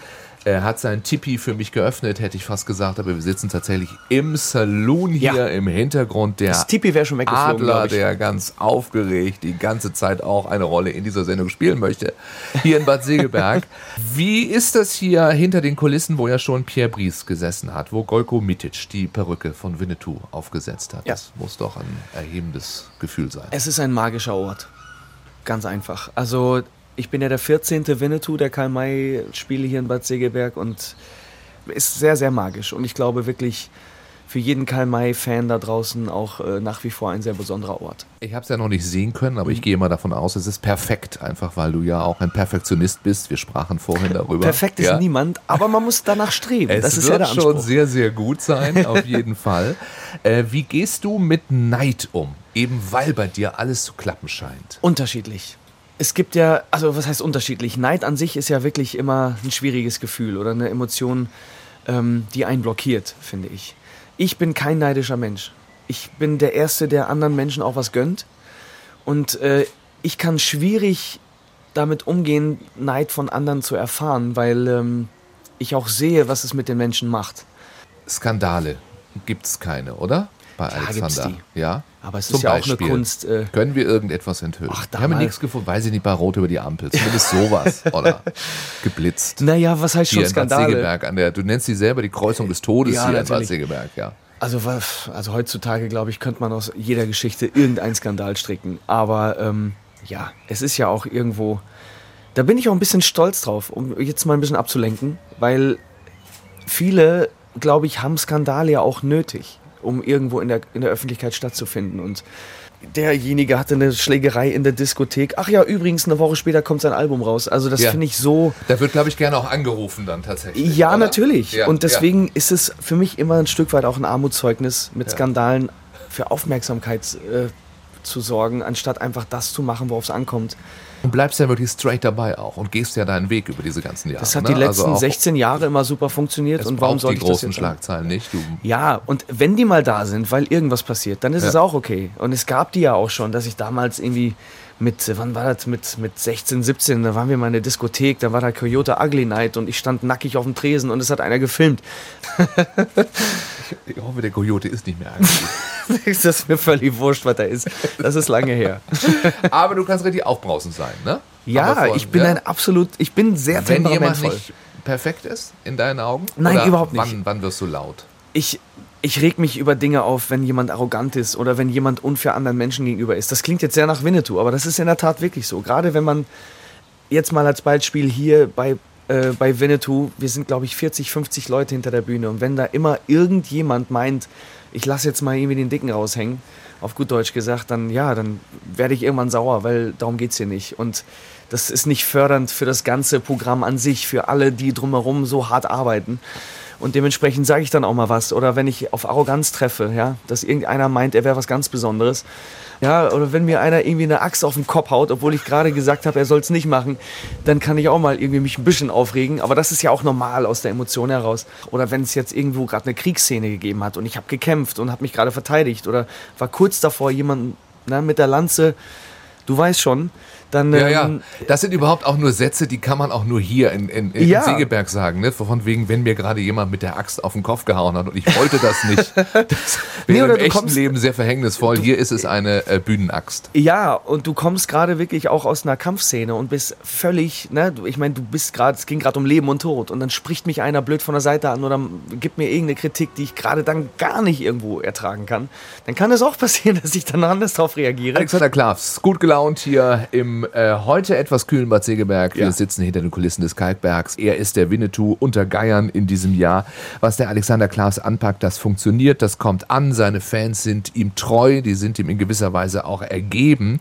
Er hat sein Tipi für mich geöffnet, hätte ich fast gesagt, aber wir sitzen tatsächlich im Saloon hier Ja. im Hintergrund. Der das Tipi wäre schon weggeflogen, Adler, der ganz aufgeregt die ganze Zeit auch eine Rolle in dieser Sendung spielen möchte, hier in Bad Segeberg. <laughs> Wie ist das hier hinter den Kulissen, wo ja schon Pierre Brice gesessen hat, wo Golko Mitic die Perücke von Winnetou aufgesetzt hat? Ja. Das muss doch ein erhebendes Gefühl sein. Es ist ein magischer Ort. Ganz einfach. Also, ich bin ja der 14. Winnetou der Karl-May-Spiele hier in Bad Segeberg und ist sehr, sehr magisch. Und ich glaube wirklich für jeden Karl-May-Fan da draußen auch äh, nach wie vor ein sehr besonderer Ort. Ich habe es ja noch nicht sehen können, Mhm. aber ich gehe mal davon aus, es ist perfekt, einfach weil du ja auch ein Perfektionist bist. Wir sprachen vorhin darüber. Perfekt ist ja. niemand, aber man muss danach streben. Es das ist wird ja der Anspruch. schon sehr, sehr gut sein, <laughs> auf jeden Fall. Äh, wie gehst du mit Neid um? Eben weil bei dir alles zu klappen scheint. Unterschiedlich. Es gibt ja, also was heißt unterschiedlich? Neid an sich ist ja wirklich immer ein schwieriges Gefühl oder eine Emotion, ähm, die einen blockiert, finde ich. Ich bin kein neidischer Mensch. Ich bin der Erste, der anderen Menschen auch was gönnt. Und äh, ich kann schwierig damit umgehen, Neid von anderen zu erfahren, weil ähm, ich auch sehe, was es mit den Menschen macht. Skandale gibt es keine, oder? Bei Klar Alexander. Ja. Aber es Zum ist ja auch Beispiel. eine Kunst. Äh, Können wir irgendetwas enthüllen? Ach, da wir haben nichts gefunden, weiß ich nicht, bei Rot über die Ampel. Zumindest sowas. <laughs> oder geblitzt. naja, was heißt Hier schon Skandale? Segeberg an der, du nennst sie selber die Kreuzung des Todes Ja, hier in Bad. Segeberg, ja. Also, also heutzutage, glaube ich, könnte man aus jeder Geschichte irgendeinen Skandal stricken. Aber ähm, ja, es ist ja auch irgendwo. Da bin ich auch ein bisschen stolz drauf, um jetzt mal ein bisschen abzulenken, weil viele, glaube ich, haben Skandale ja auch nötig, um irgendwo in der, in der Öffentlichkeit stattzufinden. Und derjenige hatte eine Schlägerei in der Diskothek. Ach ja, übrigens, eine Woche später kommt sein Album raus. Also, das Ja. finde ich so. Da wird, glaube ich, gerne auch angerufen dann tatsächlich. Ja, oder? natürlich. Ja, und deswegen ist es für mich immer ein Stück weit auch ein Armutszeugnis, mit Skandalen für Aufmerksamkeit äh, zu sorgen, anstatt einfach das zu machen, worauf es ankommt. Und bleibst ja wirklich straight dabei auch und gehst ja deinen Weg über diese ganzen Jahre. Das hat ne? die letzten also auch, 16 Jahre immer super funktioniert. Und warum soll die ich das großen jetzt Schlagzeilen nicht. Du, Ja, und wenn die mal da sind, weil irgendwas passiert, dann ist Ja. es auch okay. Und es gab die ja auch schon, dass ich damals irgendwie mit, äh, wann war das, mit, mit 16, 17, da waren wir mal in der Diskothek, da war da Coyote Ugly Night und ich stand nackig auf dem Tresen und es hat einer gefilmt. <laughs> ich hoffe, der Coyote ist nicht mehr aktiv. <laughs> das ist mir völlig wurscht, was da ist. Das ist lange her. <laughs> Aber du kannst richtig aufbrausend sein, ne? Ja, von- ich bin ja? ein absolut, ich bin sehr Wenn jemand nicht perfekt ist in deinen Augen? Nein, Oder überhaupt nicht. Wann, wann wirst du laut? ich, ich reg mich über Dinge auf, wenn jemand arrogant ist oder wenn jemand unfair anderen Menschen gegenüber ist. Das klingt jetzt sehr nach Winnetou, aber das ist in der Tat wirklich so. Gerade wenn man jetzt mal als Beispiel hier bei, äh, bei Winnetou, wir sind glaube ich 40, 50 Leute hinter der Bühne und wenn da immer irgendjemand meint, ich lasse jetzt mal irgendwie den Dicken raushängen, auf gut Deutsch gesagt, dann ja, dann werde ich irgendwann sauer, weil darum geht's hier nicht. Und das ist nicht fördernd für das ganze Programm an sich, für alle, die drumherum so hart arbeiten. Und dementsprechend sage ich dann auch mal was. Oder wenn ich auf Arroganz treffe, ja, dass irgendeiner meint, er wäre was ganz Besonderes. Ja, oder wenn mir einer irgendwie eine Axt auf den Kopf haut, obwohl ich gerade gesagt habe, er soll es nicht machen, dann kann ich auch mal irgendwie mich ein bisschen aufregen. Aber das ist ja auch normal aus der Emotion heraus. Oder wenn es jetzt irgendwo gerade eine Kriegsszene gegeben hat und ich habe gekämpft und habe mich gerade verteidigt oder war kurz davor, jemanden na, mit der Lanze, du weißt schon, dann Ja, ja. ähm, Das sind überhaupt auch nur Sätze, die kann man auch nur hier in, in, in Ja. Segeberg sagen. Ne? Von wegen, wenn mir gerade jemand mit der Axt auf den Kopf gehauen hat und ich wollte das nicht. <laughs> Das Nee, wäre oder im du echten kommst- Leben sehr verhängnisvoll. Hier ist es eine äh, Bühnenaxt. Ja, und du kommst gerade wirklich auch aus einer Kampfszene und bist völlig, ne, du- ich meine, du bist gerade, es ging gerade um Leben und Tod und dann spricht mich einer blöd von der Seite an oder gibt mir irgendeine Kritik, die ich gerade dann gar nicht irgendwo ertragen kann. Dann kann es auch <laughs> passieren, dass ich dann anders drauf reagiere. Alexander Klavs, gut gelaunt hier im äh, heute etwas kühlen Bad Segeberg. Wir Ja. sitzen hinter den Kulissen des Kalkbergs. Er ist der Winnetou unter Geiern in diesem Jahr. Was der Alexander Klavs anpackt, das funktioniert, das kommt an. Seine Fans sind ihm treu, die sind ihm in gewisser Weise auch ergeben.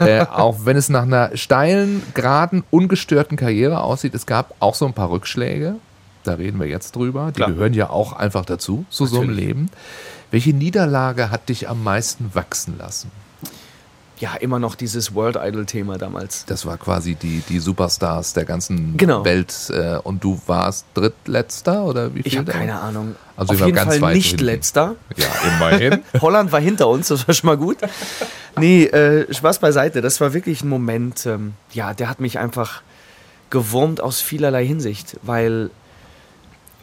äh, <laughs> auch wenn es nach einer steilen, geraden, ungestörten Karriere aussieht. Es gab auch so ein paar Rückschläge. Da reden wir jetzt drüber. Die Klar. gehören ja auch einfach dazu, zu so einem Natürlich. Leben. Welche Niederlage hat dich am meisten wachsen lassen? Ja, immer noch dieses World Idol-Thema damals. Das war quasi die, die Superstars der ganzen Genau. Welt. Äh, und du warst drittletzter oder wie viel? Ich habe keine Ahnung. Also Auf ich war jeden ganz Fall weit nicht hinten. letzter. Ja, immerhin. <laughs> Holland war hinter uns, das war schon mal gut. Nee, äh, Spaß beiseite. Das war wirklich ein Moment, ähm, ja, der hat mich einfach gewurmt aus vielerlei Hinsicht, weil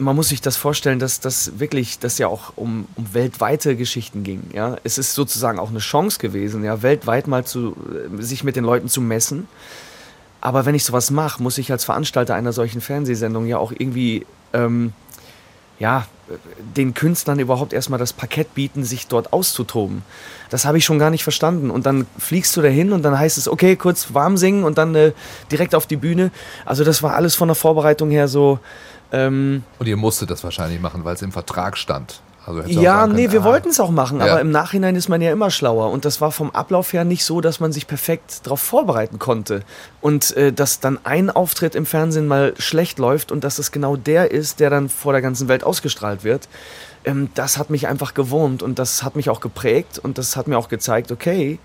man muss sich das vorstellen, dass das wirklich, dass ja auch um, um weltweite Geschichten ging. Ja, es ist sozusagen auch eine Chance gewesen, ja, weltweit mal zu äh, sich mit den Leuten zu messen. Aber wenn ich sowas mache, muss ich als Veranstalter einer solchen Fernsehsendung ja auch irgendwie ähm, ja, den Künstlern überhaupt erstmal das Parkett bieten, sich dort auszutoben. Das habe ich schon gar nicht verstanden. Und dann fliegst du dahin und dann heißt es, okay, kurz warm singen und dann äh, direkt auf die Bühne. Also das war alles von der Vorbereitung her so. Ähm, Und ihr musstet das wahrscheinlich machen, weil es im Vertrag stand. Also ja, nee, können, wir ah, wollten es auch machen, Ja. aber im Nachhinein ist man ja immer schlauer. Und das war vom Ablauf her nicht so, dass man sich perfekt darauf vorbereiten konnte. Und äh, dass dann ein Auftritt im Fernsehen mal schlecht läuft und dass es genau der ist, der dann vor der ganzen Welt ausgestrahlt wird, ähm, das hat mich einfach gewurmt und das hat mich auch geprägt und das hat mir auch gezeigt, okay,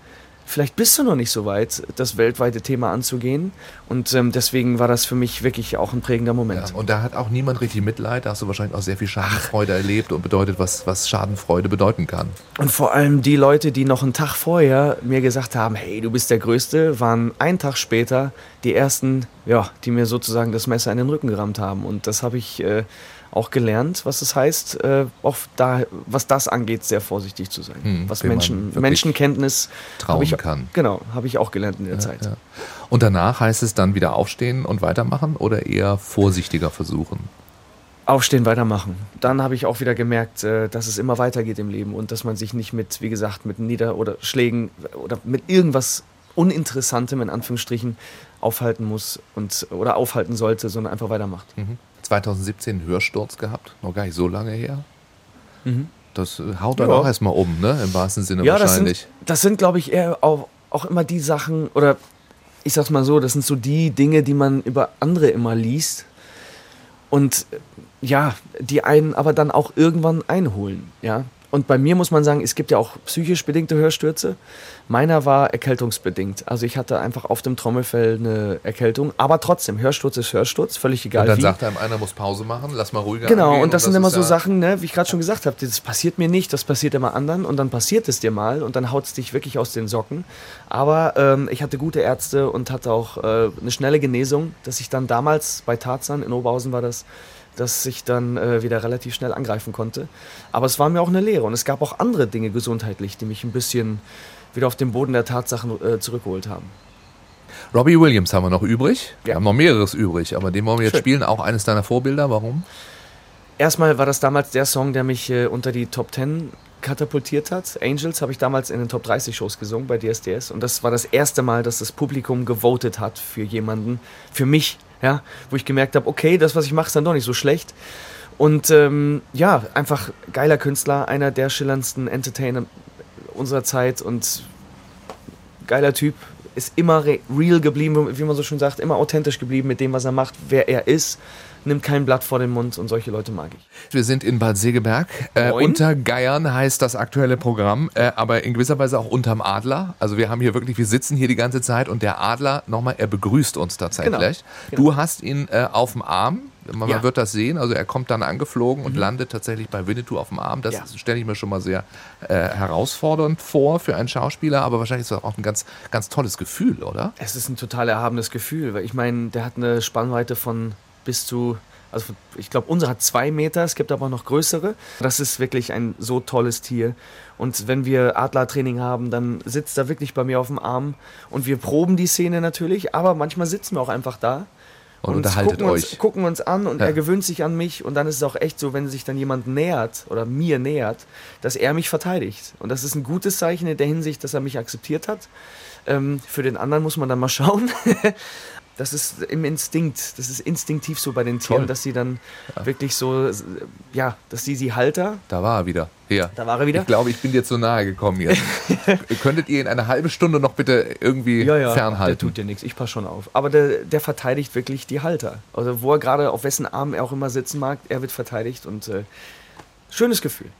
vielleicht bist du noch nicht so weit, das weltweite Thema anzugehen. Und ähm, deswegen war das für mich wirklich auch ein prägender Moment. Ja, und da hat auch niemand richtig Mitleid. Da hast du wahrscheinlich auch sehr viel Schadenfreude erlebt und bedeutet, was, was Schadenfreude bedeuten kann. Und vor allem die Leute, die noch einen Tag vorher mir gesagt haben, hey, du bist der Größte, waren einen Tag später die ersten, ja, die mir sozusagen das Messer in den Rücken gerammt haben. Und das habe ich äh, auch gelernt, was es heißt, äh, auch da, was das angeht, sehr vorsichtig zu sein. Hm, was Menschen, Menschenkenntnis trauen ich, kann. Genau, habe ich auch gelernt in der Zeit. Ja. Und danach heißt es dann wieder aufstehen und weitermachen oder eher vorsichtiger versuchen? Aufstehen, weitermachen. Dann habe ich auch wieder gemerkt, äh, dass es immer weitergeht im Leben und dass man sich nicht mit, wie gesagt, mit Nieder- oder Schlägen oder mit irgendwas Uninteressantem in Anführungsstrichen aufhalten muss und oder aufhalten sollte, sondern einfach weitermacht. 2017 Hörsturz gehabt, noch gar nicht so lange her. Das äh, haut dann Ja. auch erstmal um, ne? Im wahrsten Sinne Ja, das wahrscheinlich. sind, das sind glaube ich, eher auch, auch immer die Sachen, oder ich sag's mal so, das sind so die Dinge, die man über andere immer liest und äh, ja, die einen aber dann auch irgendwann einholen, ja. Und bei mir muss man sagen, es gibt ja auch psychisch bedingte Hörstürze. Meiner war erkältungsbedingt. Also ich hatte einfach auf dem Trommelfell eine Erkältung. Aber trotzdem, Hörsturz ist Hörsturz, völlig egal Und dann wie. sagt einem einer, muss Pause machen, lass mal ruhiger Genau, und das sind immer ist so Sachen, ne, wie ich gerade schon gesagt habe, das passiert mir nicht, das passiert immer anderen und dann passiert es dir mal und dann haut es dich wirklich aus den Socken. Aber ähm, ich hatte gute Ärzte und hatte auch äh, eine schnelle Genesung, dass ich dann damals bei Tarzan, in Oberhausen war das, dass ich dann äh, wieder relativ schnell angreifen konnte. Aber es war mir auch eine Lehre und es gab auch andere Dinge gesundheitlich, die mich ein bisschen wieder auf den Boden der Tatsachen äh, zurückgeholt haben. Robbie Williams haben wir noch übrig. Wir Ja. haben noch mehreres übrig, aber den wollen wir jetzt Schön. spielen. Auch eines deiner Vorbilder. Warum? Erstmal war das damals der Song, der mich äh, unter die Top 10 katapultiert hat. Angels habe ich damals in den Top 30 Shows gesungen bei DSDS und das war das erste Mal, dass das Publikum gewotet hat für jemanden, für mich, ja, wo ich gemerkt habe, okay, das, was ich mache, ist dann doch nicht so schlecht. Und ähm, ja, einfach geiler Künstler, einer der schillerndsten Entertainer unserer Zeit und geiler Typ, ist immer re real geblieben, wie man so schön sagt, immer authentisch geblieben mit dem, was er macht, wer er ist, nimmt kein Blatt vor den Mund und solche Leute mag ich. Wir sind in Bad Segeberg. Äh, unter Geiern heißt das aktuelle Programm, äh, aber in gewisser Weise auch unterm Adler. Also wir haben hier wirklich, wir sitzen hier die ganze Zeit und der Adler, nochmal, er begrüßt uns tatsächlich. Genau. Du hast ihn äh, auf dem Arm. Man Ja. Mhm. wird das sehen, also er kommt dann angeflogen und landet tatsächlich bei Winnetou auf dem Arm. Das Ja. stelle ich mir schon mal sehr äh, herausfordernd vor für einen Schauspieler, aber wahrscheinlich ist das auch ein ganz, ganz tolles Gefühl, oder? Es ist ein total erhabenes Gefühl, weil ich meine, der hat eine Spannweite von bis zu, also ich glaube, unsere hat zwei Meter, es gibt aber noch größere. Das ist wirklich ein so tolles Tier. Und wenn wir Adlertraining haben, dann sitzt er wirklich bei mir auf dem Arm und wir proben die Szene natürlich, aber manchmal sitzen wir auch einfach da. Und unterhaltet gucken euch. Uns, gucken uns an und Ja. er gewöhnt sich an mich und dann ist es auch echt so, wenn sich dann jemand nähert oder mir nähert, dass er mich verteidigt. Und das ist ein gutes Zeichen in der Hinsicht, dass er mich akzeptiert hat. Ähm, für den anderen muss man dann mal schauen. <laughs> Das ist im Instinkt, das ist instinktiv so bei den Tieren, Toll. dass sie dann wirklich so, ja, dass sie sie Halter, Da war er wieder. Hier. da war er wieder. Ich glaube, ich bin dir zu nahe gekommen jetzt. <laughs> Könntet ihr ihn eine halbe Stunde noch bitte irgendwie ja, ja, der fernhalten? tut dir nichts, ich passe schon auf. Aber der, der verteidigt wirklich die Halter. Also wo er gerade, auf wessen Arm er auch immer sitzen mag, er wird verteidigt und äh, schönes Gefühl.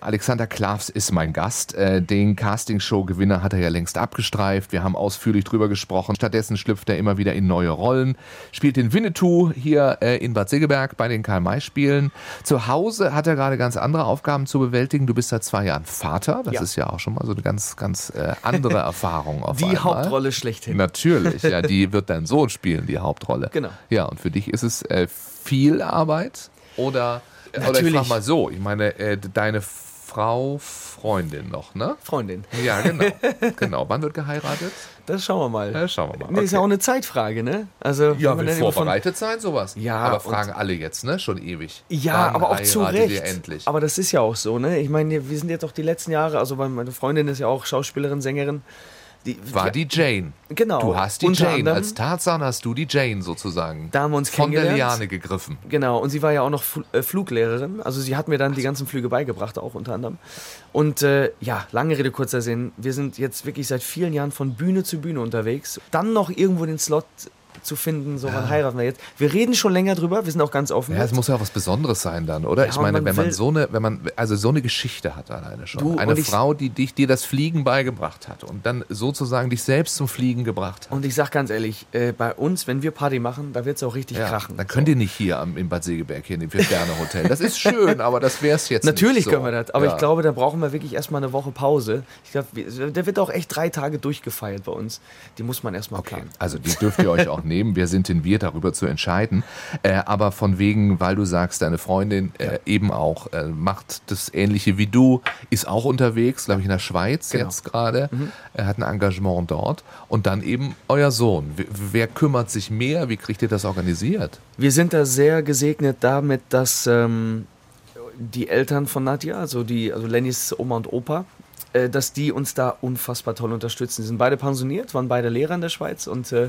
Alexander Klavs ist mein Gast. Äh, Den Castingshow-Gewinner hat er ja längst abgestreift. Wir haben ausführlich drüber gesprochen. Stattdessen schlüpft er immer wieder in neue Rollen. Spielt den Winnetou hier äh, in Bad Segeberg bei den Karl-May-Spielen. Zu Hause hat er gerade ganz andere Aufgaben zu bewältigen. Du bist seit zwei Jahren Vater. Das Ja. ist ja auch schon mal so eine ganz, ganz äh, andere <laughs> Erfahrung auf Die einmal. Hauptrolle schlechthin. Natürlich, ja, die <laughs> wird dein Sohn spielen, die Hauptrolle. Genau. Ja, und für dich ist es viel Arbeit oder, oder ich Natürlich. frage mal so, ich meine, deine Frau, Freundin noch, ne? Freundin, Ja, genau. <laughs> genau. Wann wird geheiratet? das schauen wir mal. Ja, schauen wir mal. Nee, ist ja auch Okay. eine Zeitfrage, ne? Also, Ja, will immer von- vorbereitet sein, sowas. Ja, Aber fragen alle jetzt, ne? Schon ewig. Ja, Wann aber auch zu Recht. Endlich? Aber das ist ja auch so, ne? Ich meine, wir sind jetzt auch die letzten Jahre, also meine Freundin ist ja auch Schauspielerin, Sängerin. Die, War die Jane. Genau. Du hast die Unter Jane. anderem- Als Tarzan hast du die Jane sozusagen. Da haben wir uns Von der. Liane gegriffen. Genau, und sie war ja auch noch Fl äh, Fluglehrerin. Also sie hat mir dann die ganzen Flüge beigebracht, auch unter anderem. Und äh, ja, lange Rede, kurzer Sinn. Wir sind jetzt wirklich seit vielen Jahren von Bühne zu Bühne unterwegs. Dann noch irgendwo den Slot zu finden, so wann heiraten wir jetzt. Wir reden schon länger drüber, wir sind auch ganz offen. Ja, es muss ja auch was Besonderes sein dann, oder? Ja, ich meine, man wenn man so eine, wenn man also so eine Geschichte hat alleine schon, Du, eine Frau, die dich dir das Fliegen beigebracht hat und dann sozusagen dich selbst zum Fliegen gebracht hat. und ich sag ganz ehrlich, äh, bei uns, wenn wir Party machen, da wird es auch richtig Ja, krachen. dann könnt ihr nicht hier am, in Bad Segeberg hier in dem Vier-Sterne-Hotel. Das ist schön, aber das wäre es jetzt Natürlich nicht so. können wir das, aber Ja. ich glaube, da brauchen wir wirklich erstmal eine Woche Pause. Ich glaube, der wird auch echt drei Tage durchgefeiert bei uns. Die muss man erstmal Okay, planen. also die dürft ihr euch auch <laughs> nehmen. Wir sind denn wir, darüber zu entscheiden. Äh, aber von wegen, weil du sagst, deine Freundin äh, eben auch äh, macht das Ähnliche wie du, ist auch unterwegs, glaube ich, in der Schweiz Genau. jetzt gerade. Er hat ein Engagement dort. Und dann eben euer Sohn. Wer, wer kümmert sich mehr? Wie kriegt ihr das organisiert? Wir sind da sehr gesegnet damit, dass ähm, die Eltern von Nadja, also, die, also Lennys Oma und Opa, äh, dass die uns da unfassbar toll unterstützen. Die sind beide pensioniert, waren beide Lehrer in der Schweiz und äh,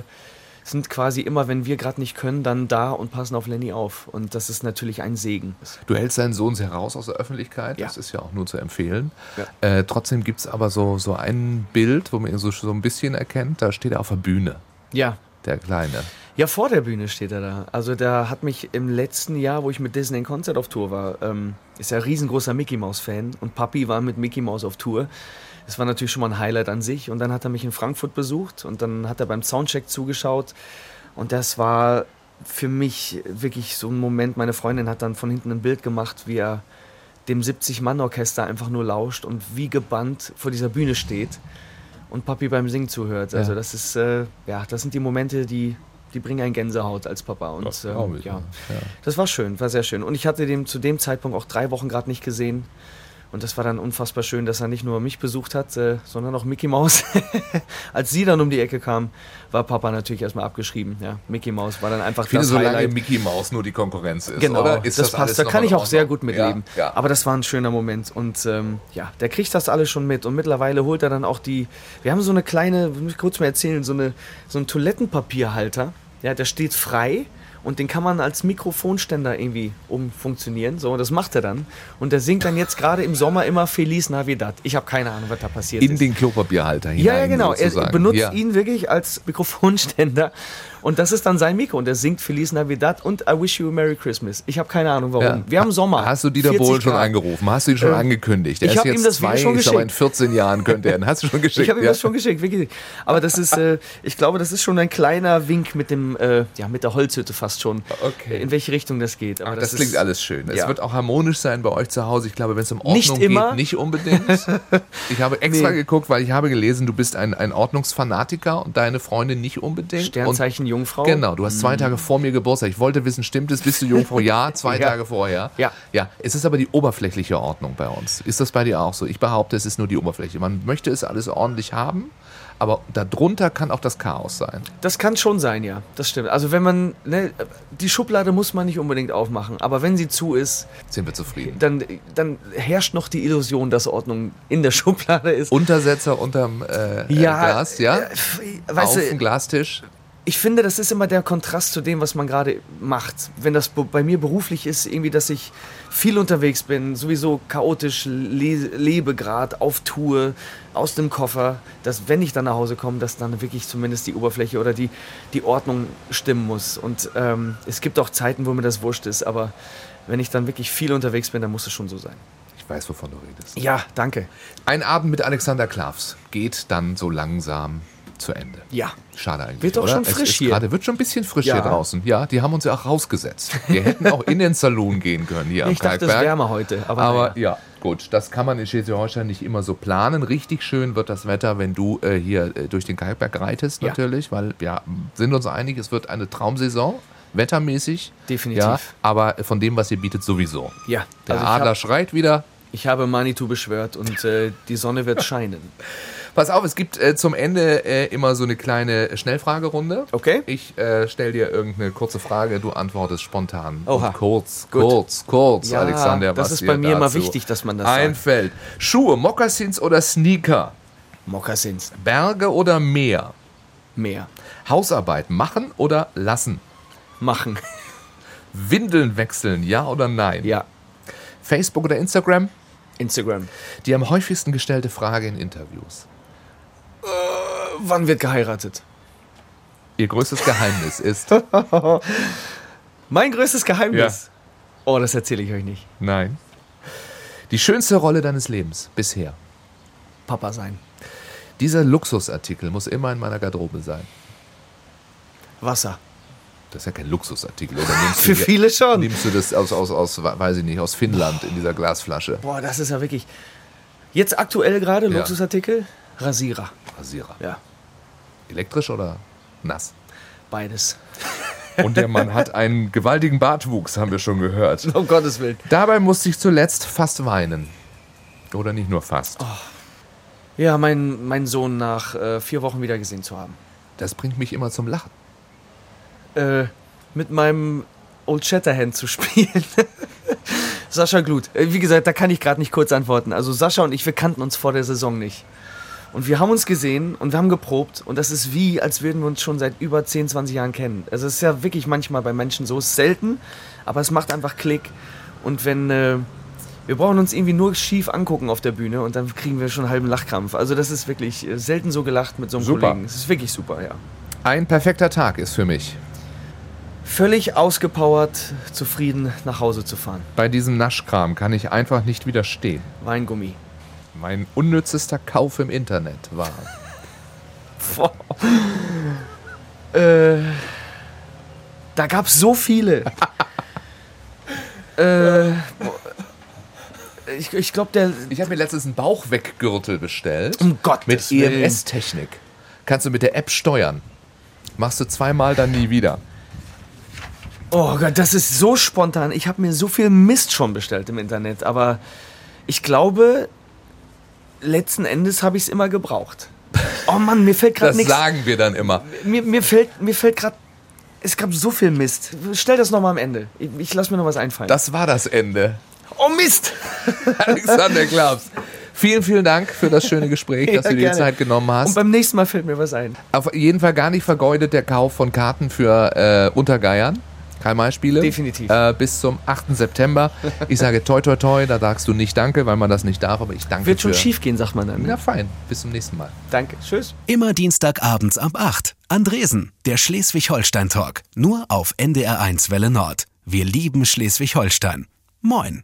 sind quasi immer, wenn wir gerade nicht können, dann da und passen auf Lenny auf. Und das ist natürlich ein Segen. Du hältst deinen Sohn sehr raus aus der Öffentlichkeit, Ja. das ist ja auch nur zu empfehlen. Ja. Äh, trotzdem gibt es aber so, so ein Bild, wo man ihn so, so ein bisschen erkennt, da steht er auf der Bühne. Ja, der Kleine? Ja, vor der Bühne steht er da. Also der hat mich im letzten Jahr, wo ich mit Disney in Concert auf Tour war, ähm, ist er ein riesengroßer Mickey Mouse Fan und Papi war mit Mickey Mouse auf Tour. Das war natürlich schon mal ein Highlight an sich und dann hat er mich in Frankfurt besucht und dann hat er beim Soundcheck zugeschaut und das war für mich wirklich so ein Moment. Meine Freundin hat dann von hinten ein Bild gemacht, wie er dem 70-Mann-Orchester einfach nur lauscht und wie gebannt vor dieser Bühne steht und Papi beim Singen zuhört. Also Ja. das ist, äh, ja, das sind die Momente, die, die bringen einen Gänsehaut als Papa. Und ja, ja. Ja. das war schön, war sehr schön. Und ich hatte den zu dem Zeitpunkt auch drei Wochen gerade nicht gesehen. Und das war dann unfassbar schön, dass er nicht nur mich besucht hat, äh, sondern auch Mickey Mouse. <laughs> Als sie dann um die Ecke kam, war Papa natürlich erstmal abgeschrieben. Ja, Mickey Mouse war dann einfach Ich finde, das solange Highlight. Mickey Mouse nur die Konkurrenz ist, Genau, oder? Ist das, alles passt. Da kann ich auch sehr gut mitleben. Ja, ja. Aber das war ein schöner Moment. Und ähm, ja, der kriegt das alles schon mit. Und mittlerweile holt er dann auch die. Wir haben so eine kleine, will ich kurz mal erzählen, so, eine, so einen Toilettenpapierhalter. Ja, der steht frei. Und den kann man als Mikrofonständer irgendwie umfunktionieren. So, das macht er dann. Und der singt dann jetzt gerade im Sommer immer Feliz Navidad. Ich habe keine Ahnung, was da passiert In ist. den Klopapierhalter hinein. Ja, ja, genau. Er sozusagen. benutzt ja. ihn wirklich als Mikrofonständer. Und das ist dann sein Mikro. Und er singt Feliz Navidad und I Wish You a Merry Christmas. Ich habe keine Ahnung warum. Ja. Wir haben Sommer. Hast du Dieter 40 Bohlen schon angerufen? Hast du ihn schon Ähm, angekündigt? ich Er ist hab ihm das Video zwei, schon ich sag mal, in geschickt. 14 Jahren könnte er. Hast du schon <laughs> geschickt? Ich habe ihm ja? das schon geschickt, wirklich. Aber das ist, äh, ich glaube, das ist schon ein kleiner Wink mit dem, äh, ja, mit der Holzhütte fast schon. Okay. In welche Richtung das geht. Aber Ach, das, ist- klingt alles schön. Es ja. wird auch harmonisch sein bei euch zu Hause. Ich glaube, wenn es um Ordnung Nicht immer. geht, nicht unbedingt. <laughs> Ich habe extra Nee. geguckt, weil ich habe gelesen, du bist ein, ein Ordnungsfanatiker und deine Freundin nicht unbedingt. Sternzeichen Jungfrau. Genau, du hast zwei Tage vor mir Geburtstag. Ich wollte wissen, stimmt es? Bist du Jungfrau? Ja, <laughs> zwei Ja. Tage vorher. Ja. Ja, es ist aber die oberflächliche Ordnung bei uns. Ist das bei dir auch so? Ich behaupte, es ist nur die Oberfläche. Man möchte es alles ordentlich haben, aber darunter kann auch das Chaos sein. Das kann schon sein, ja. Das stimmt. Also wenn man, ne, die Schublade muss man nicht unbedingt aufmachen. Aber wenn sie zu ist, Sind wir zufrieden. dann, dann herrscht noch die Illusion, dass Ordnung in der <laughs> Schublade ist. Untersetzer unterm äh, äh, Glas, ja? äh, weißt Auf dem Glastisch. Ich finde, das ist immer der Kontrast zu dem, was man gerade macht. Wenn das be- bei mir beruflich ist, irgendwie, dass ich viel unterwegs bin, sowieso chaotisch le lebe gerade, auf Tour, aus dem Koffer, dass wenn ich dann nach Hause komme, dass dann wirklich zumindest die Oberfläche oder die, die Ordnung stimmen muss. Und ähm, es gibt auch Zeiten, wo mir das wurscht ist, aber wenn ich dann wirklich viel unterwegs bin, dann muss es schon so sein. Ich weiß, wovon du redest. Ja, danke. Ein Abend mit Alexander Klavs geht dann so langsam zu Ende. Ja. Schade eigentlich. Wird doch oder? schon Es frisch ist hier. Gerade wird schon ein bisschen frisch Ja. hier draußen. Ja, die haben uns ja auch rausgesetzt. Wir hätten auch in den Saloon gehen können hier <laughs> am Ich dachte, es Kalkberg. wärmer heute. Aber, Aber ja, gut, das kann man in Schleswig-Holstein nicht immer so planen. Richtig schön wird das Wetter, wenn du äh, hier äh, durch den Kalkberg reitest, Ja. natürlich, weil wir sind uns einig, es wird eine Traumsaison, wettermäßig. Definitiv. Ja, aber von dem, was ihr bietet, sowieso. ja. Der Also Adler hab- schreit wieder. Ich habe Manitou beschwört und äh, die Sonne wird <laughs> scheinen. Pass auf, es gibt äh, zum Ende äh, immer so eine kleine Schnellfragerunde. Okay. Ich äh, stelle dir irgendeine kurze Frage, du antwortest spontan. Oha. Und kurz, Gut. kurz, kurz, Ja, Alexander. das ist bei mir immer wichtig, dass man das sagt. einfällt. Schuhe, Mokassins oder Sneaker? Mokassins. Berge oder Meer? Mehr. Hausarbeit machen oder lassen? Machen. Windeln wechseln, ja oder nein? Ja. Facebook oder Instagram? Instagram. Die am häufigsten gestellte Frage in Interviews. Wann wird geheiratet? Ihr größtes Geheimnis ist <laughs> Mein größtes Geheimnis. Oh, das erzähle ich euch nicht. nein. Die schönste Rolle deines Lebens bisher. Papa sein. Dieser Luxusartikel muss immer in meiner Garderobe sein. Wasser. Das ist ja kein Luxusartikel. Oder nimmst <laughs> Für du, viele schon. Nimmst du das aus, aus, aus, weiß ich nicht, aus Finnland in dieser Glasflasche? Boah, das ist ja wirklich. Jetzt aktuell gerade Ja. Luxusartikel? Rasierer. Rasierer. Ja. Elektrisch oder nass? Beides. <laughs> Und der Mann hat einen gewaltigen Bartwuchs, haben wir schon gehört. Um Gottes Willen. Dabei musste ich zuletzt fast weinen. Oder nicht nur fast. Ja, mein, mein Sohn nach äh, vier Wochen wieder gesehen zu haben. Das bringt mich immer zum Lachen. Äh, mit meinem Old Shatterhand zu spielen. <laughs> Sascha Glut. Äh, Wie gesagt, da kann ich gerade nicht kurz antworten. Also Sascha und ich, wir kannten uns vor der Saison nicht. Und wir haben uns gesehen und wir haben geprobt und das ist wie, als würden wir uns schon seit über 10, 20 Jahren kennen. Also es ist ja wirklich manchmal bei Menschen so, es ist selten, aber es macht einfach Klick. Und wenn, äh, wir brauchen uns irgendwie nur schief angucken auf der Bühne und dann kriegen wir schon einen halben Lachkrampf. Also das ist wirklich äh, selten so gelacht mit so einem Super. Kollegen. Es ist wirklich super, ja. Ein perfekter Tag ist für mich. Völlig ausgepowert, zufrieden nach Hause zu fahren. Bei diesem Naschkram kann ich einfach nicht widerstehen. Weingummi. Mein unnützester Kauf im Internet war. Boah. äh, da gab es so viele. <laughs> äh, ich ich glaube, der. Ich habe mir letztens einen Bauchweggürtel bestellt. Um Gottes Mit. EMS-Technik. Kannst du mit der App steuern. Machst du zweimal, dann nie wieder. Oh Gott, das ist so spontan. Ich habe mir so viel Mist schon bestellt im Internet, aber ich glaube, letzten Endes habe ich es immer gebraucht. Oh Mann, mir fällt gerade Das nichts. sagen wir dann immer. Mir, mir fällt, mir fällt gerade. Es gab so viel Mist. Stell das nochmal am Ende. Ich, ich lasse mir noch was einfallen. Das war das Ende. oh Mist! <laughs> Alexander Klaps. Vielen, vielen Dank für das schöne Gespräch, <laughs> dass Ja, du dir die. Zeit genommen Und hast. beim nächsten Mal fällt mir was ein. Auf jeden Fall gar nicht vergeudet der Kauf von Karten für äh, Untergeiern. Karl-May-Spiele. Definitiv. Äh, bis zum 8. September. Ich sage toi, toi, toi. Da sagst du nicht Danke, weil man das nicht darf, aber ich danke Wird schon für... schief gehen, sagt man dann. Ja, Ne? fein. Bis zum nächsten Mal. Danke. Tschüss. Immer Dienstagabends ab 8. Andresen, der Schleswig-Holstein-Talk. Nur auf NDR1 Welle Nord. Wir lieben Schleswig-Holstein. Moin.